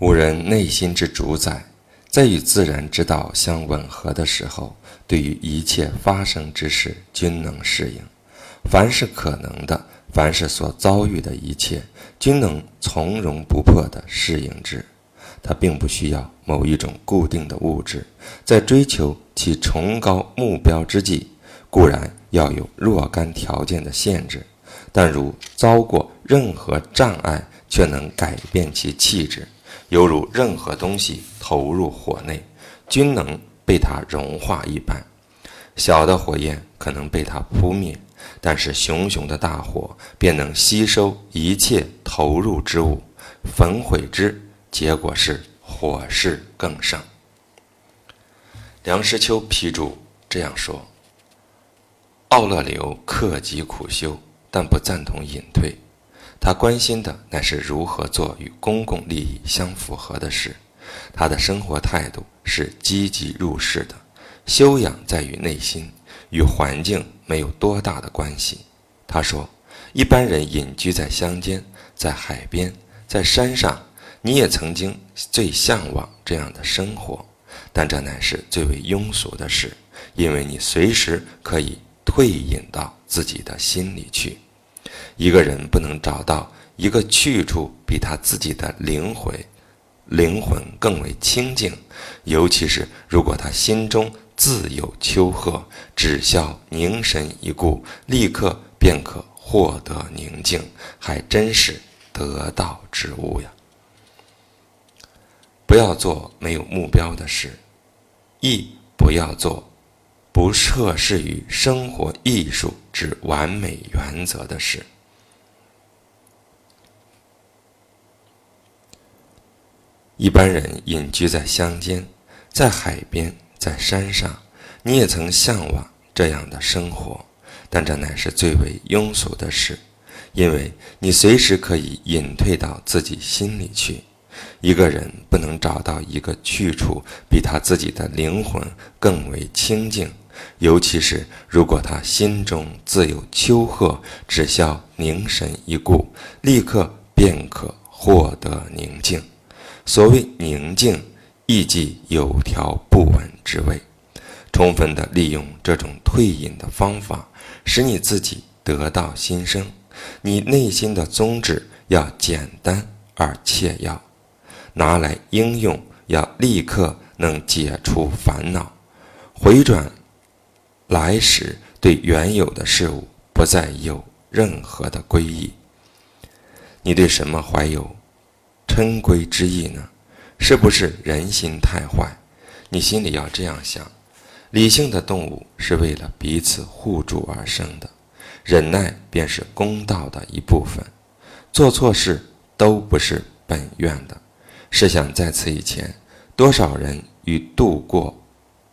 吾人内心之主宰，在与自然之道相吻合的时候，对于一切发生之事均能适应。凡是可能的，凡是所遭遇的一切，均能从容不迫地适应之。他并不需要某一种固定的物质，在追求其崇高目标之际，固然要有若干条件的限制，但如遭过任何障碍，却能改变其气质。犹如任何东西投入火内，均能被它融化一般。小的火焰可能被它扑灭，但是熊熊的大火便能吸收一切投入之物，焚毁之。结果是火势更盛。梁实秋批注这样说：奥勒留克己苦修，但不赞同隐退。他关心的乃是如何做与公共利益相符合的事。他的生活态度是积极入世的，修养在于内心，与环境没有多大的关系。他说：“一般人隐居在乡间，在海边，在山上，你也曾经最向往这样的生活，但这乃是最为庸俗的事，因为你随时可以退隐到自己的心里去。”一个人不能找到一个去处比他自己的灵魂、灵魂更为清净，尤其是如果他心中自有丘壑，只消凝神一顾，立刻便可获得宁静，还真是得道之物呀！不要做没有目标的事，亦不要做不涉世于生活艺术之完美原则的事。一般人隐居在乡间，在海边，在山上，你也曾向往这样的生活，但这乃是最为庸俗的事，因为你随时可以隐退到自己心里去。一个人不能找到一个去处比他自己的灵魂更为清净，尤其是如果他心中自有丘壑，只消凝神一顾，立刻便可获得宁静。所谓宁静，亦即有条不紊之谓。充分的利用这种退隐的方法，使你自己得到新生。你内心的宗旨要简单而切要，拿来应用要立刻能解除烦恼，回转来时对原有的事物不再有任何的归依。你对什么怀有？嗔归之意呢？是不是人心太坏？你心里要这样想：理性的动物是为了彼此互助而生的，忍耐便是公道的一部分。做错事都不是本愿的。试想在此以前，多少人与度过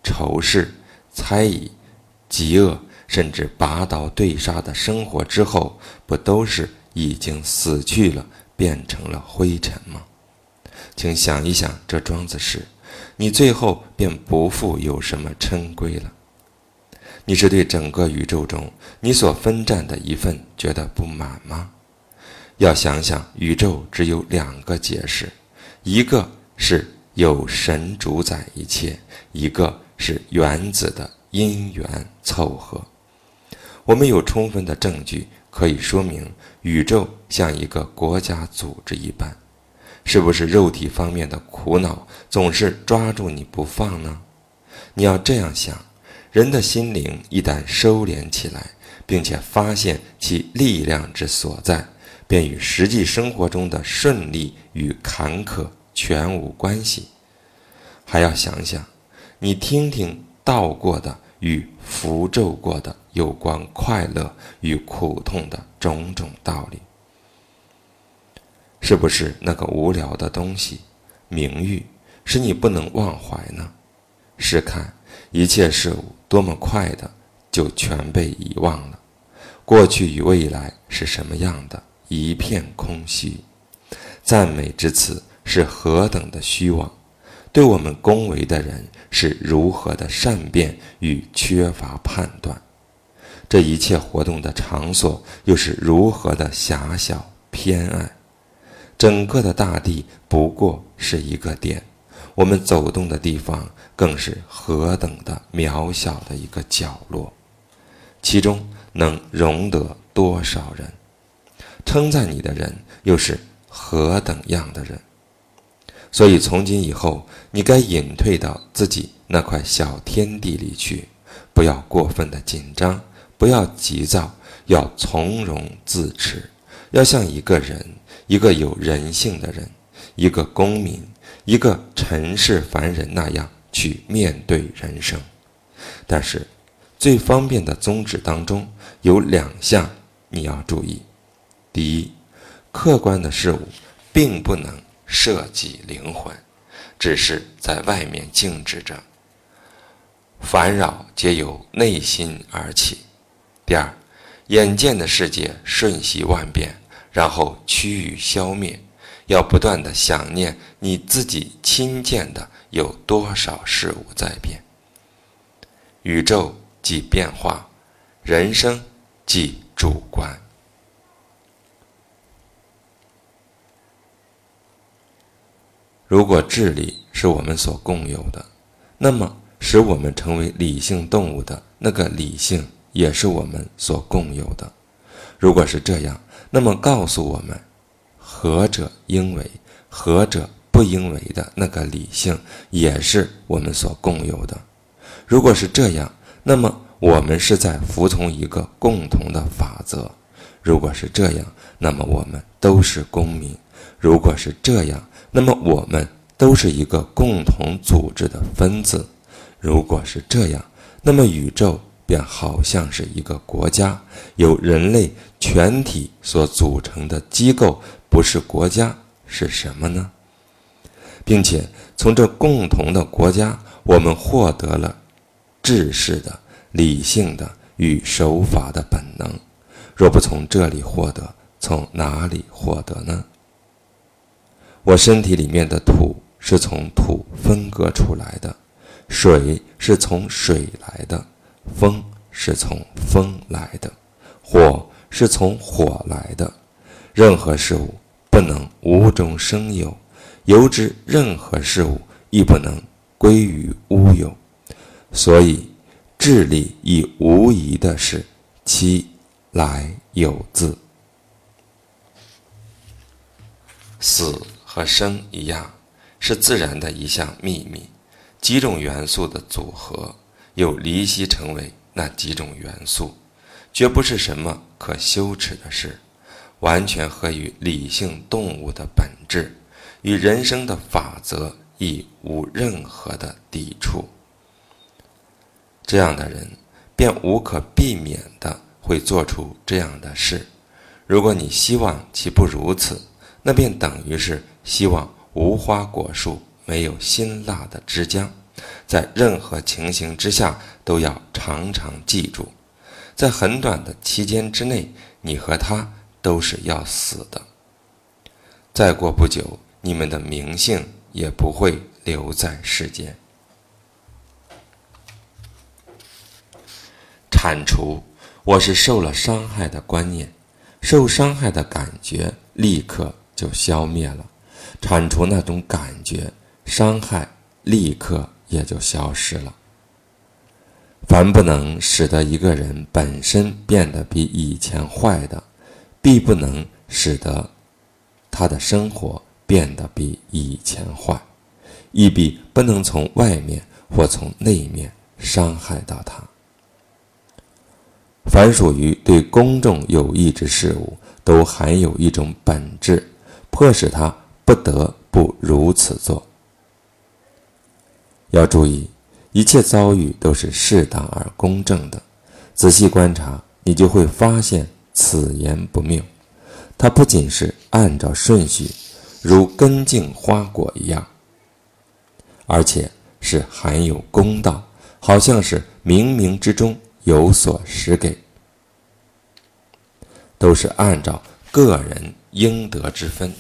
仇视、猜疑、极恶，甚至拔刀对杀的生活之后，不都是已经死去了？变成了灰尘吗？请想一想，这桩子事，你最后便不复有什么嗔归了。你是对整个宇宙中你所分占的一份觉得不满吗？要想想，宇宙只有两个解释：一个是有神主宰一切，一个是原子的因缘凑合。我们有充分的证据。可以说明，宇宙像一个国家组织一般，是不是肉体方面的苦恼总是抓住你不放呢？你要这样想：人的心灵一旦收敛起来，并且发现其力量之所在，便与实际生活中的顺利与坎坷全无关系。还要想想，你听听道过的与符咒过的。有关快乐与苦痛的种种道理，是不是那个无聊的东西——名誉，使你不能忘怀呢？试看一切事物多么快的就全被遗忘了，过去与未来是什么样的，一片空虚。赞美之词是何等的虚妄，对我们恭维的人是如何的善变与缺乏判断。这一切活动的场所又是如何的狭小偏隘？整个的大地不过是一个点，我们走动的地方更是何等的渺小的一个角落，其中能容得多少人？称赞你的人又是何等样的人？所以从今以后，你该隐退到自己那块小天地里去，不要过分的紧张，不要急躁，要从容自持，要像一个人，一个有人性的人，一个公民，一个尘世凡人那样去面对人生。但是，最方便的宗旨当中有两项你要注意：第一，客观的事物并不能。涉及灵魂，只是在外面静止着。烦扰皆由内心而起。第二，眼见的世界瞬息万变，然后趋于消灭，要不断的想念你自己亲见的有多少事物在变。宇宙即变化，人生即主观。如果智力是我们所共有的，那么使我们成为理性动物的那个理性也是我们所共有的。如果是这样，那么告诉我们，何者应为，何者不应为的那个理性也是我们所共有的。如果是这样，那么我们是在服从一个共同的法则。如果是这样，那么我们都是公民。如果是这样。那么我们都是一个共同组织的分子。如果是这样，那么宇宙便好像是一个国家，由人类全体所组成的机构，不是国家是什么呢？并且从这共同的国家，我们获得了治世的、理性的与守法的本能。若不从这里获得，从哪里获得呢？我身体里面的土是从土分割出来的，水是从水来的，风是从风来的，火是从火来的。任何事物不能无中生有，由之任何事物亦不能归于乌有。所以，智力亦无疑的是其来有自死。和生一样，是自然的一项秘密。几种元素的组合，又离析成为那几种元素，绝不是什么可羞耻的事，完全合于理性动物的本质，与人生的法则亦无任何的抵触。这样的人，便无可避免的会做出这样的事。如果你希望其不如此，那便等于是。希望无花果树没有辛辣的汁浆，在任何情形之下都要常常记住，在很短的期间之内，你和他都是要死的。再过不久，你们的名姓也不会留在世间。铲除，我是受了伤害的观念，受伤害的感觉立刻就消灭了。铲除那种感觉，伤害立刻也就消失了。凡不能使得一个人本身变得比以前坏的，必不能使得他的生活变得比以前坏，亦必不能从外面或从内面伤害到他。凡属于对公众有益之事物，都含有一种本质，迫使他。不得不如此做。要注意，一切遭遇都是适当而公正的。仔细观察，你就会发现此言不谬。它不仅是按照顺序，如根茎花果一样，而且是含有公道，好像是冥冥之中有所施给，都是按照个人应得之分。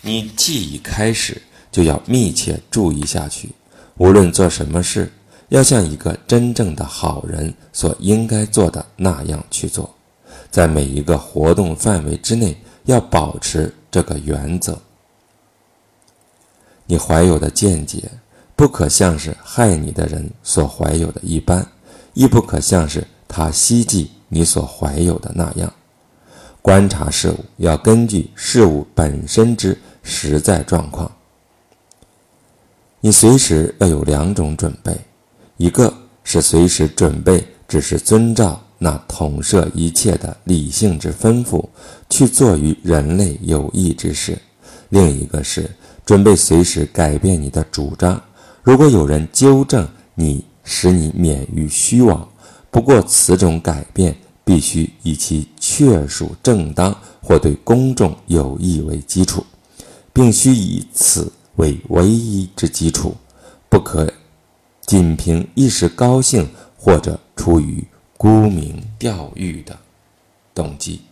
你既已开始，就要密切注意下去。无论做什么事，要像一个真正的好人所应该做的那样去做。在每一个活动范围之内，要保持这个原则。你怀有的见解，不可像是害你的人所怀有的一般，亦不可像是他希冀你所怀有的那样。观察事物要根据事物本身之实在状况。你随时要有两种准备，一个是随时准备，只是遵照那统摄一切的理性之吩咐去做于人类有益之事；另一个是准备随时改变你的主张。如果有人纠正你，使你免于虚妄，不过此种改变必须以其确属正当或对公众有益为基础，并须以此。为唯一之基础，不可仅凭一时高兴或者出于沽名钓誉的动机。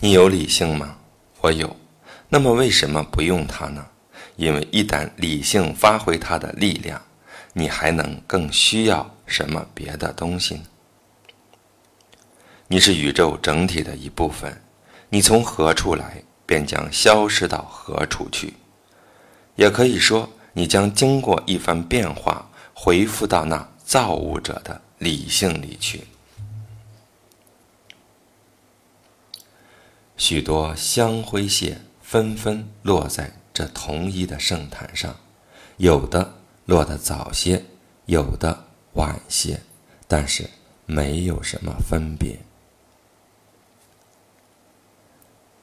你有理性吗？我有。那么为什么不用它呢？因为一旦理性发挥它的力量，你还能更需要什么别的东西呢？你是宇宙整体的一部分，你从何处来？便将消失到何处去？也可以说，你将经过一番变化，回复到那造物者的理性里去。许多香灰屑纷纷落在这同一的圣坛上，有的落得早些，有的晚些，但是没有什么分别。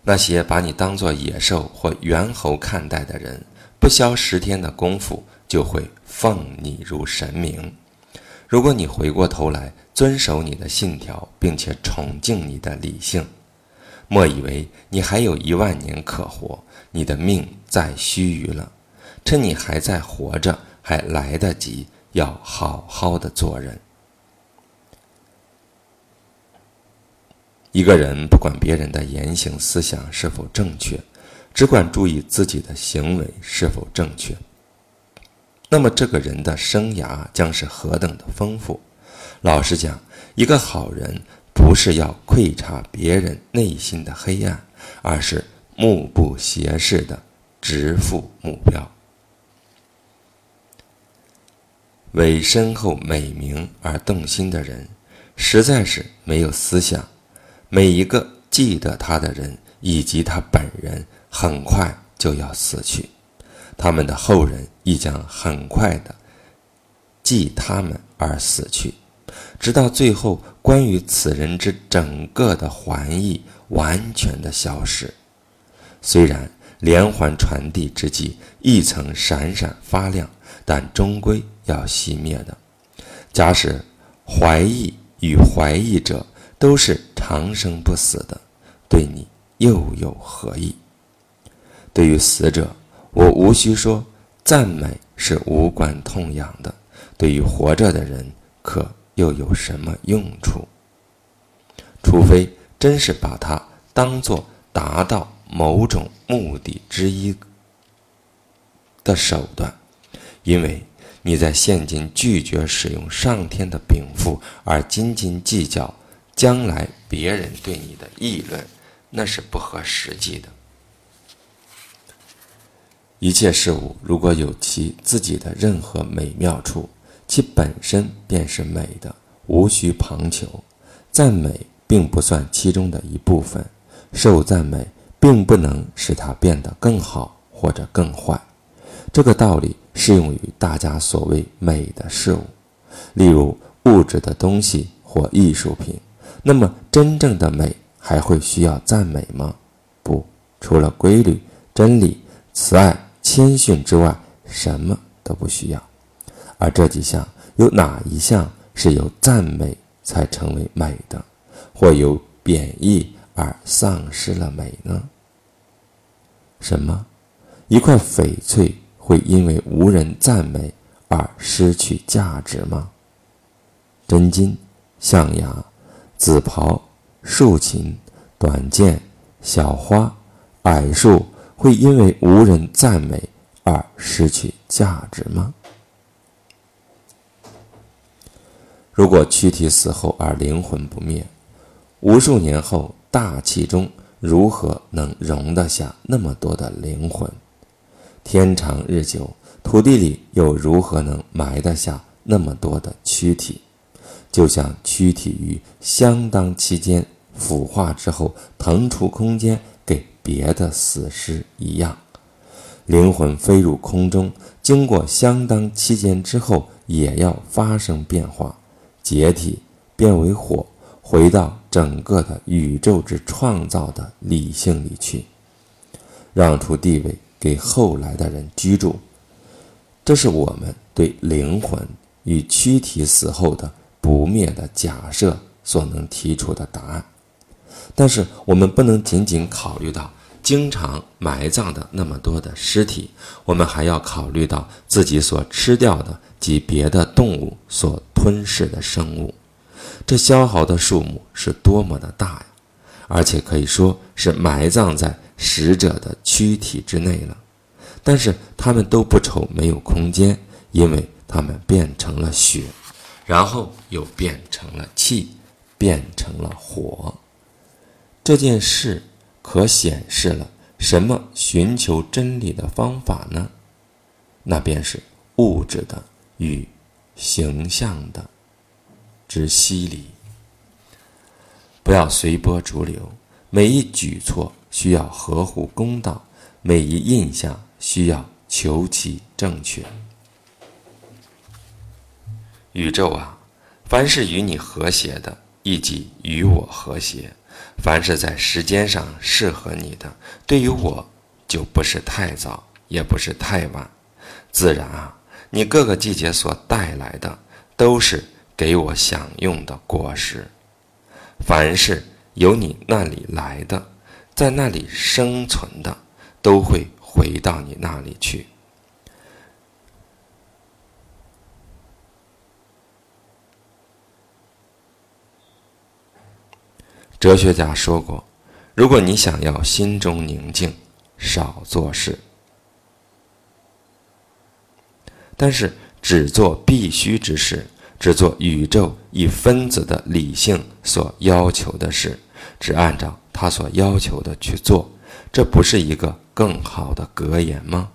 那些把你当作野兽或猿猴看待的人，不消十天的功夫就会奉你如神明。如果你回过头来遵守你的信条，并且崇敬你的理性，莫以为你还有一万年可活，你的命再须臾了。趁你还在活着，还来得及，要好好的做人。一个人不管别人的言行思想是否正确，只管注意自己的行为是否正确，那么这个人的生涯将是何等的丰富。老实讲，一个好人不是要窥察别人内心的黑暗，而是目不斜视的直赴目标。为身后美名而动心的人，实在是没有思想。每一个记得他的人以及他本人，很快就要死去，他们的后人亦将很快的记他们而死去，直到最后，关于此人之整个的环义完全的消失。虽然连环传递之际一层闪闪发亮，但终归要熄灭的。假使怀疑与怀疑者。都是长生不死的，对你又有何意？对于死者，我无需说，赞美是无关痛痒的；对于活着的人，可又有什么用处？除非真是把它当做达到某种目的之一的手段，因为你在现今拒绝使用上天的禀赋，而斤斤计较。将来别人对你的议论，那是不合实际的。一切事物如果有其自己的任何美妙处，其本身便是美的，无需旁求。赞美并不算其中的一部分，受赞美并不能使它变得更好或者更坏。这个道理适用于大家所谓美的事物，例如物质的东西或艺术品。那么，真正的美还会需要赞美吗？不，除了规律、真理、慈爱、谦逊之外，什么都不需要。而这几项，有哪一项是由赞美才成为美的，或由贬义而丧失了美呢？什么？一块翡翠会因为无人赞美而失去价值吗？真金、象牙。紫袍、竖琴、短剑、小花、矮树，会因为无人赞美而失去价值吗？如果躯体死后而灵魂不灭，无数年后大气中如何能容得下那么多的灵魂？天长日久，土地里又如何能埋得下那么多的躯体？就像躯体于相当期间腐化之后，腾出空间给别的死尸一样，灵魂飞入空中，经过相当期间之后，也要发生变化，解体，变为火，回到整个的宇宙之创造的理性里去，让出地位。给后来的人居住，这是我们对灵魂与躯体死后的不灭的假设所能提出的答案。但是，我们不能仅仅考虑到经常埋葬的那么多的尸体，我们还要考虑到自己所吃掉的及别的动物所吞噬的生物，这消耗的数目是多么的大呀！而且可以说是埋葬在。死者的躯体之内了，但是他们都不愁没有空间，因为他们变成了血，然后又变成了气，变成了火。这件事可显示了什么寻求真理的方法呢？那便是物质的与形象的之洗礼。不要随波逐流，每一举措。需要合乎公道，每一印象需要求其正确。宇宙啊，凡是与你和谐的，亦即与我和谐；凡是在时间上适合你的，对于我就不是太早，也不是太晚。自然啊，你各个季节所带来的，都是给我享用的果实。凡是由你那里来的。在那里生存的，都会回到你那里去。哲学家说过：“如果你想要心中宁静，少做事，但是只做必须之事，只做宇宙以分子的理性所要求的事，只按照。”他所要求的去做，这不是一个更好的格言吗？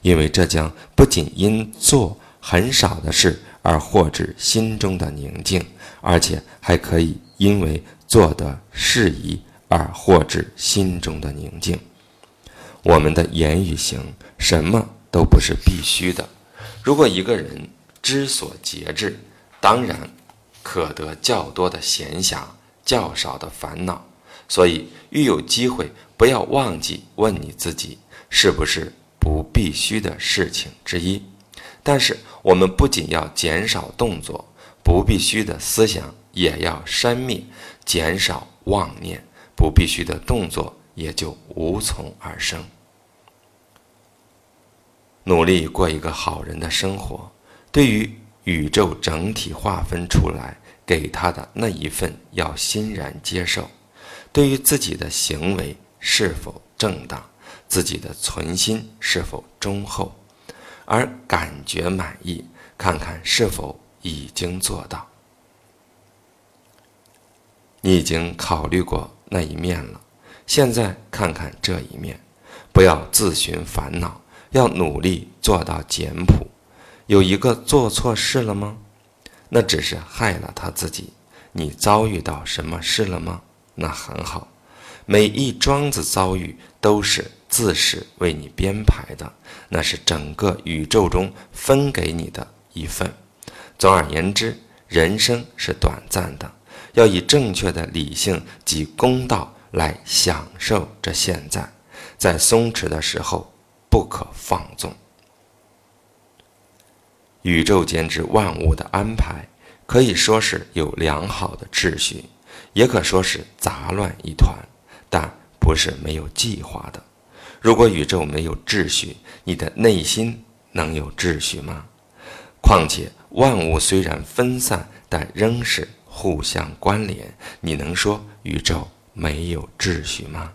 因为这将不仅因做很少的事而获致心中的宁静，而且还可以因为做的适宜而获致心中的宁静。我们的言语行什么都不是必须的。如果一个人知所节制，当然可得较多的闲暇，较少的烦恼。所以，遇有机会，不要忘记问你自己，是不是不必须的事情之一。但是，我们不仅要减少动作，不必须的思想也要删灭，减少妄念，不必须的动作也就无从而生。努力过一个好人的生活，对于宇宙整体划分出来给他的那一份，要欣然接受。对于自己的行为是否正当，自己的存心是否忠厚，而感觉满意，看看是否已经做到。你已经考虑过那一面了，现在看看这一面，不要自寻烦恼，要努力做到简朴。有一个做错事了吗？那只是害了他自己。你遭遇到什么事了吗？那很好，每一桩子遭遇都是自始为你编排的，那是整个宇宙中分给你的一份。总而言之，人生是短暂的，要以正确的理性及公道来享受这现在。在松弛的时候，不可放纵。宇宙间之万物的安排，可以说是有良好的秩序。也可说是杂乱一团，但不是没有计划的。如果宇宙没有秩序，你的内心能有秩序吗？况且万物虽然分散，但仍是互相关联。你能说宇宙没有秩序吗？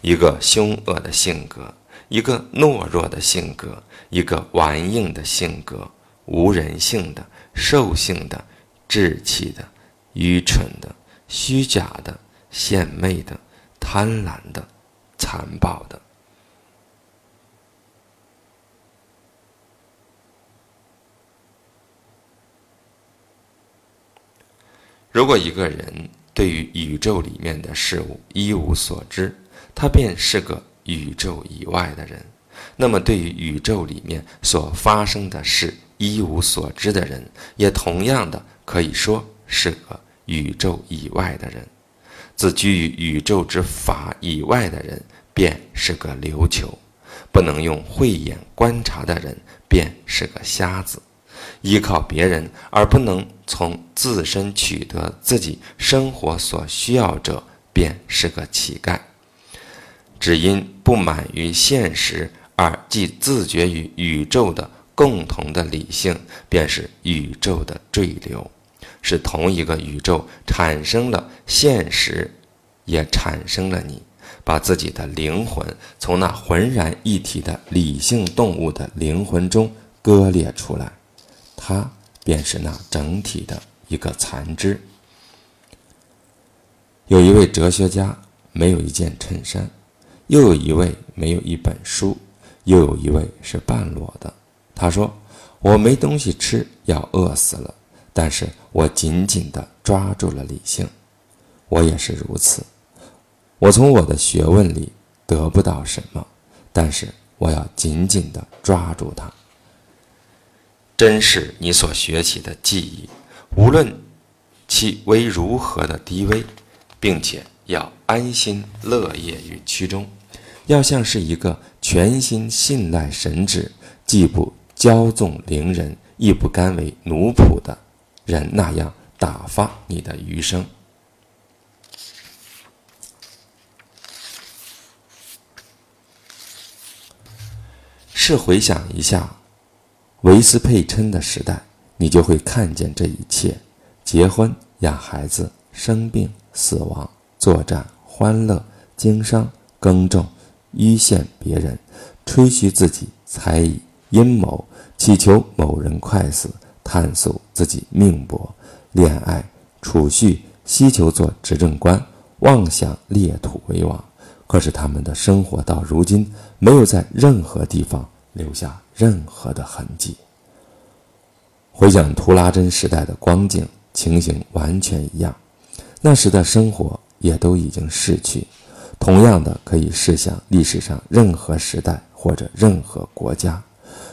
一个凶恶的性格，一个懦弱的性格，一个顽硬的性格，无人性的、兽性的、稚气的。愚蠢的、虚假的、献媚的、贪婪的、残暴的。如果一个人对于宇宙里面的事物一无所知，他便是个宇宙以外的人；那么，对于宇宙里面所发生的事一无所知的人，也同样的可以说是个宇宙以外的人。自居于宇宙之法以外的人，便是个琉球；不能用慧眼观察的人，便是个瞎子。依靠别人而不能从自身取得自己生活所需要者，便是个乞丐。只因不满于现实而既自觉于宇宙的共同的理性，便是宇宙的坠流。是同一个宇宙产生了现实，也产生了你，把自己的灵魂从那浑然一体的理性动物的灵魂中割裂出来。它便是那整体的一个残肢。有一位哲学家没有一件衬衫，又有一位没有一本书，又有一位是半裸的。他说：“我没东西吃，要饿死了。但是我紧紧地抓住了理性。我也是如此。我从我的学问里得不到什么，但是我要紧紧地抓住它。”珍视你所学习的技艺，无论其为如何的低微，并且要安心乐业于其中，要像是一个全心信赖神旨，既不骄纵凌人，亦不甘为奴仆的人那样打发你的余生。试回想一下。维斯佩琛的时代，你就会看见这一切：结婚、养孩子、生病、死亡、作战、欢乐、经商、耕种、诬陷别人、吹嘘自己才艺、阴谋、祈求某人快死、探索自己命薄、恋爱、储蓄、希求做执政官、妄想列土为王。可是他们的生活到如今，没有在任何地方留下。任何的痕迹。回想图拉真时代的光景，情形完全一样。那时的生活也都已经逝去。同样的，可以试想历史上任何时代或者任何国家，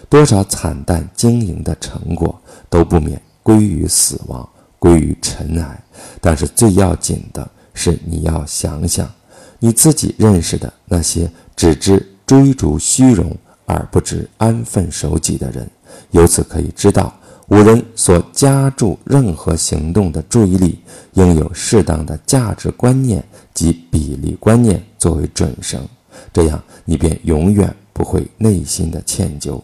多少惨淡经营的成果都不免归于死亡，归于尘埃。但是最要紧的是，你要想想你自己认识的那些只知追逐虚荣。而不知安分守己的人，由此可以知道，五人所加注任何行动的注意力，应有适当的价值观念及比例观念作为准绳，这样你便永远不会内心的歉疚。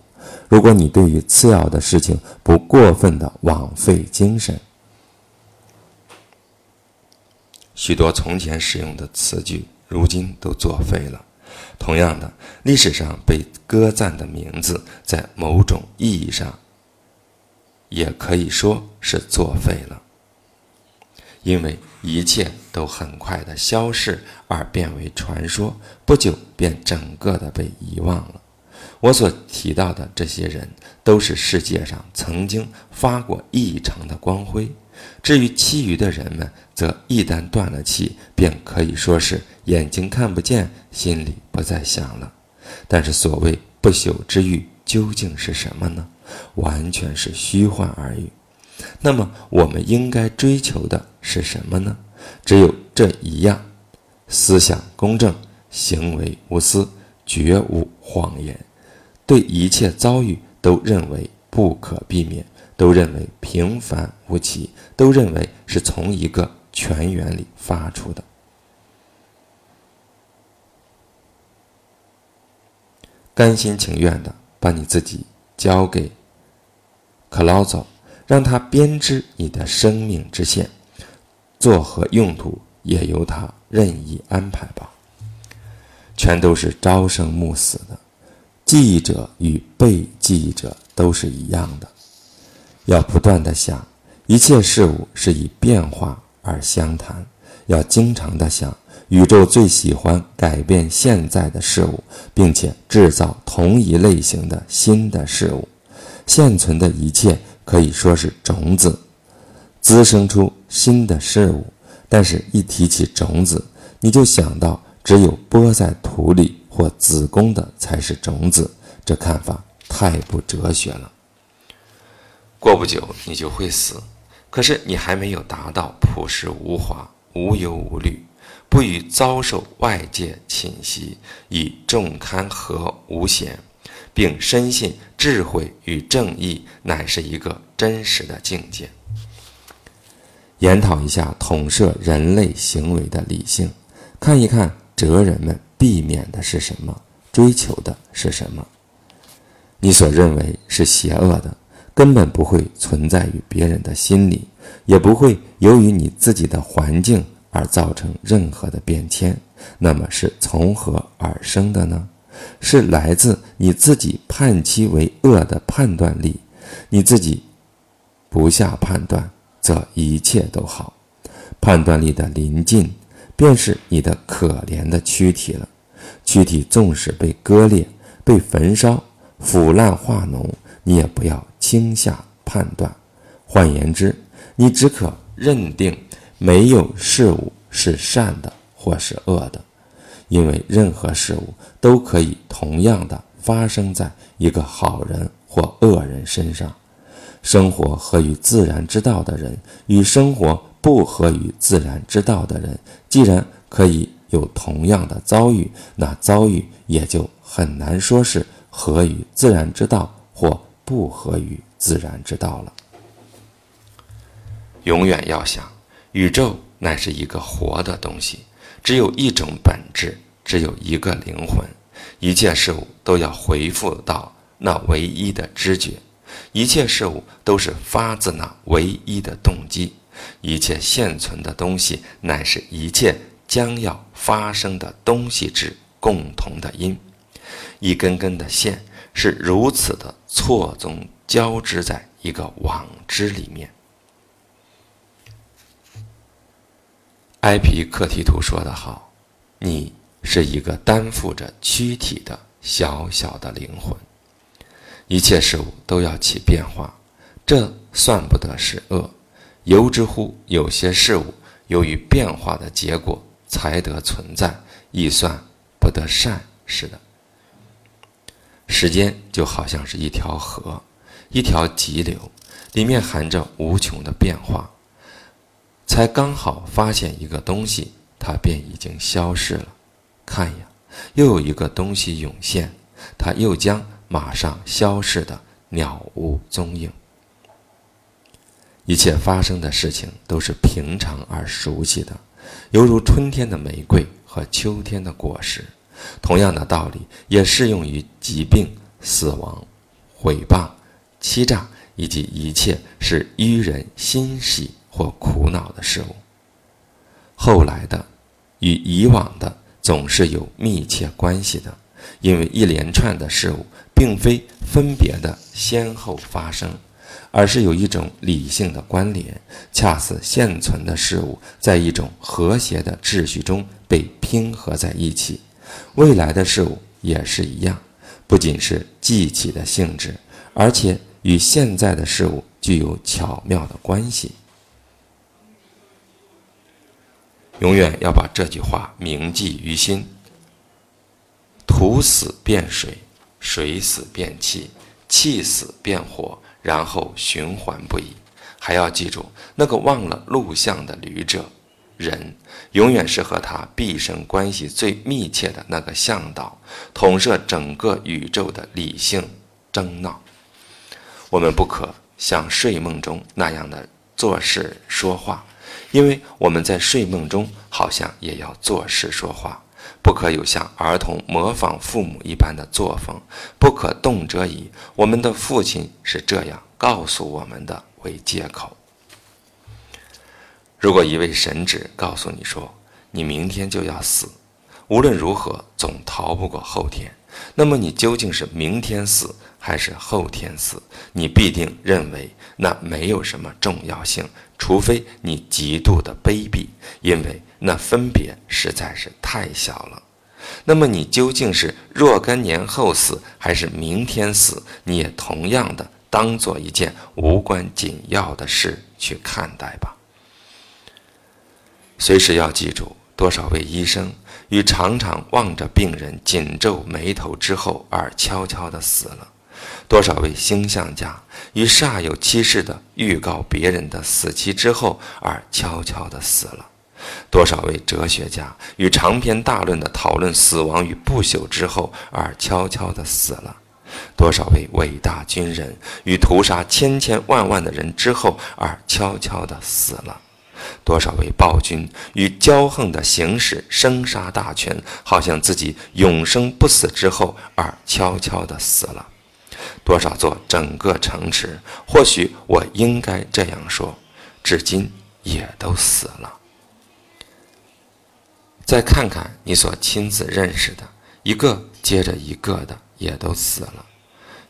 如果你对于次要的事情不过分的枉费精神，许多从前使用的词句，如今都作废了。同样的，历史上被歌赞的名字，在某种意义上，也可以说是作废了，因为一切都很快的消逝而变为传说，不久便整个的被遗忘了。我所提到的这些人，都是世界上曾经发过异常的光辉。至于其余的人们，则一旦断了气，便可以说是眼睛看不见，心里不再想了。但是所谓不朽之欲究竟是什么呢？完全是虚幻而已。那么我们应该追求的是什么呢？只有这一样：思想公正，行为无私，绝无谎言，对一切遭遇都认为不可避免。都认为平凡无奇，都认为是从一个泉源里发出的，甘心情愿的把你自己交给克劳佐，让他编织你的生命之线，作何用途也由他任意安排吧。全都是朝生暮死的，记忆者与被记忆者都是一样的。要不断的想，一切事物是以变化而相谈；要经常的想，宇宙最喜欢改变现在的事物，并且制造同一类型的新的事物。现存的一切可以说是种子，滋生出新的事物。但是，一提起种子，你就想到只有播在土里或子宫的才是种子，这看法太不哲学了。过不久，你就会死。可是你还没有达到朴实无华、无忧无虑，不与遭受外界侵袭，以众堪和无险，并深信智慧与正义乃是一个真实的境界。研讨一下统摄人类行为的理性，看一看哲人们避免的是什么，追求的是什么。你所认为是邪恶的。根本不会存在于别人的心里，也不会由于你自己的环境而造成任何的变迁。那么是从何而生的呢？是来自你自己判其为恶的判断力。你自己不下判断，则一切都好。判断力的临近，便是你的可怜的躯体了。躯体纵使被割裂、被焚烧、腐烂化脓。你也不要轻下判断，换言之，你只可认定没有事物是善的或是恶的，因为任何事物都可以同样的发生在一个好人或恶人身上。生活合于自然之道的人与生活不合于自然之道的人，既然可以有同样的遭遇，那遭遇也就很难说是合于自然之道。不合于自然之道了。永远要想，宇宙乃是一个活的东西，只有一种本质，只有一个灵魂。一切事物都要回复到那唯一的知觉，一切事物都是发自那唯一的动机。一切现存的东西，乃是一切将要发生的东西之共同的因。一根根的线。是如此的错综交织在一个网织里面。埃皮克提图说得好：“你是一个担负着躯体的小小的灵魂，一切事物都要起变化，这算不得是恶。由之乎有些事物由于变化的结果才得存在，亦算不得善似的。”时间就好像是一条河，一条急流，里面含着无穷的变化。才刚好发现一个东西，它便已经消失了。看呀，又有一个东西涌现，它又将马上消逝的了无踪影。一切发生的事情都是平常而熟悉的，犹如春天的玫瑰和秋天的果实。同样的道理也适用于疾病、死亡、毁谤、欺诈以及一切是愚人欣喜或苦恼的事物。后来的与以往的总是有密切关系的，因为一连串的事物并非分别的先后发生，而是有一种理性的关联，恰似现存的事物在一种和谐的秩序中被拼合在一起。未来的事物也是一样，不仅是记起的性质，而且与现在的事物具有巧妙的关系。永远要把这句话铭记于心：土死变水，水死变气，气死变火，然后循环不已。还要记住那个忘了录像的旅者。人永远是和他毕生关系最密切的那个向导，统摄整个宇宙的理性争闹。我们不可像睡梦中那样的做事说话，因为我们在睡梦中好像也要做事说话。不可有像儿童模仿父母一般的作风，不可动辄以我们的父亲是这样告诉我们的为借口。如果一位神旨告诉你说你明天就要死，无论如何总逃不过后天，那么你究竟是明天死还是后天死？你必定认为那没有什么重要性，除非你极度的卑鄙，因为那分别实在是太小了。那么你究竟是若干年后死，还是明天死？你也同样的当做一件无关紧要的事去看待吧。随时要记住，多少位医生与常常望着病人紧皱眉头之后而悄悄地死了；多少位星象家与煞有其事地预告别人的死期之后而悄悄地死了。多少位哲学家与长篇大论的讨论死亡与不朽之后而悄悄地死了？多少位伟大军人与屠杀千千万万的人之后而悄悄地死了？多少位暴君与骄横的行使生杀大权，好像自己永生不死之后而悄悄地死了？多少座整个城池，或许我应该这样说，至今也都死了。再看看你所亲自认识的，一个接着一个的也都死了。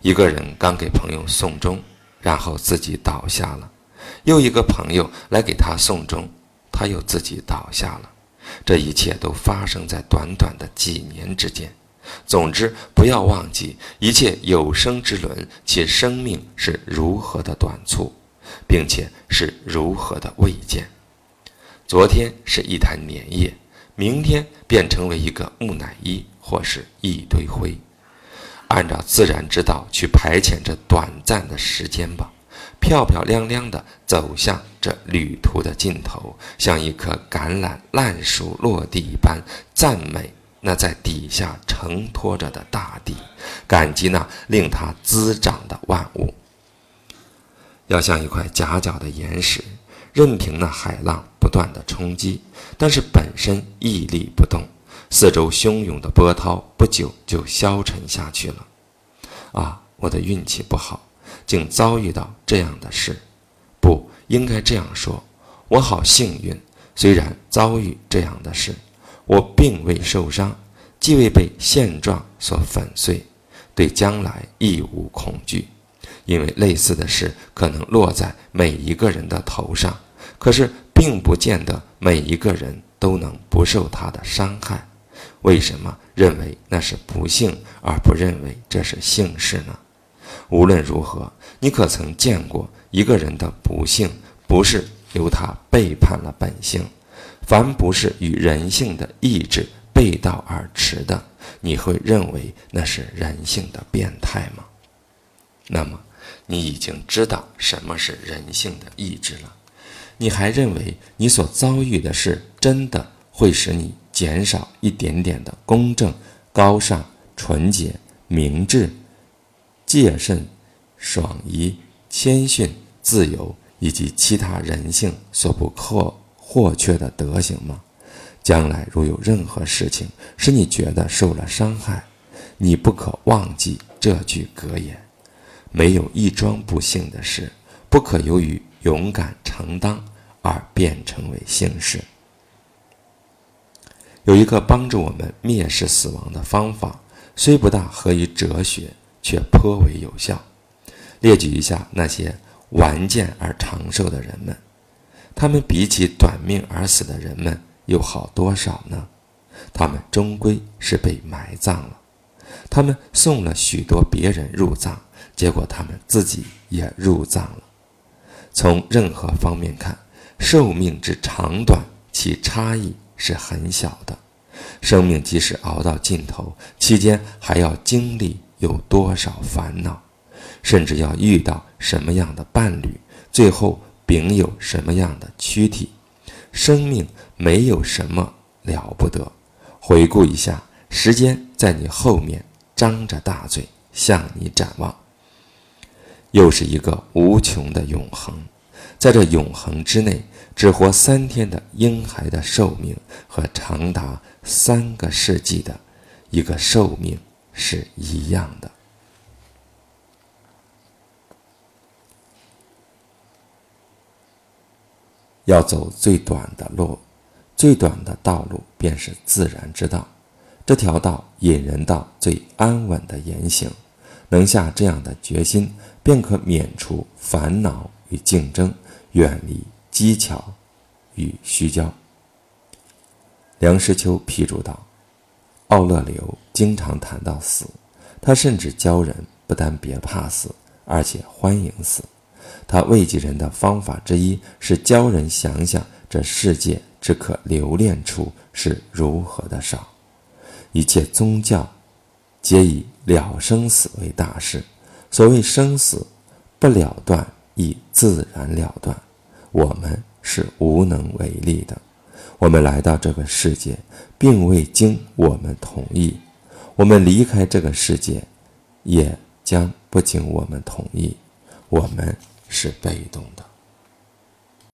一个人刚给朋友送终，然后自己倒下了；又一个朋友来给他送终，他又自己倒下了。这一切都发生在短短的几年之间。总之，不要忘记，一切有生之轮，其生命是如何的短促，并且是如何的未见。昨天是一滩粘液。明天便成为一个木乃伊，或是一堆灰。按照自然之道去排遣这短暂的时间吧，漂漂亮亮的走向这旅途的尽头，像一棵橄榄烂熟落地一般，赞美那在底下承托着的大地，感激那令它滋长的万物。要像一块夹角的岩石。任凭那海浪不断的冲击，但是本身屹立不动。四周汹涌的波涛不久就消沉下去了。啊，我的运气不好，竟遭遇到这样的事。不应该这样说，我好幸运。虽然遭遇这样的事，我并未受伤，既未被现状所粉碎，对将来亦无恐惧，因为类似的事可能落在每一个人的头上。可是，并不见得每一个人都能不受他的伤害。为什么认为那是不幸，而不认为这是幸事呢？无论如何，你可曾见过一个人的不幸，不是由他背叛了本性？凡不是与人性的意志背道而驰的，你会认为那是人性的变态吗？那么，你已经知道什么是人性的意志了。你还认为你所遭遇的事真的会使你减少一点点的公正、高尚、纯洁、明智、戒慎、爽怡、谦逊、自由以及其他人性所不可或缺的德行吗？将来如有任何事情使你觉得受了伤害，你不可忘记这句格言：没有一桩不幸的事，不可由于。勇敢承担而变成为幸事。有一个帮助我们蔑视死亡的方法，虽不大合于哲学，却颇为有效。列举一下那些顽健而长寿的人们，他们比起短命而死的人们又好多少呢？他们终归是被埋葬了。他们送了许多别人入葬，结果他们自己也入葬了。从任何方面看，寿命之长短，其差异是很小的。生命即使熬到尽头，期间还要经历有多少烦恼，甚至要遇到什么样的伴侣，最后秉有什么样的躯体。生命没有什么了不得。回顾一下，时间在你后面张着大嘴向你展望。又是一个无穷的永恒，在这永恒之内，只活三天的婴孩的寿命和长达三个世纪的一个寿命是一样的。要走最短的路，最短的道路便是自然之道，这条道引人到最安稳的言行。能下这样的决心，便可免除烦恼与竞争，远离机巧与虚焦。梁实秋批注道：“奥勒留经常谈到死，他甚至教人不但别怕死，而且欢迎死。他慰藉人的方法之一是教人想想这世界之可留恋处是如何的少。一切宗教皆以了生死为大事。所谓生死不了断，亦自然了断。我们是无能为力的。”我们来到这个世界，并未经我们同意；我们离开这个世界，也将不经我们同意。我们是被动的。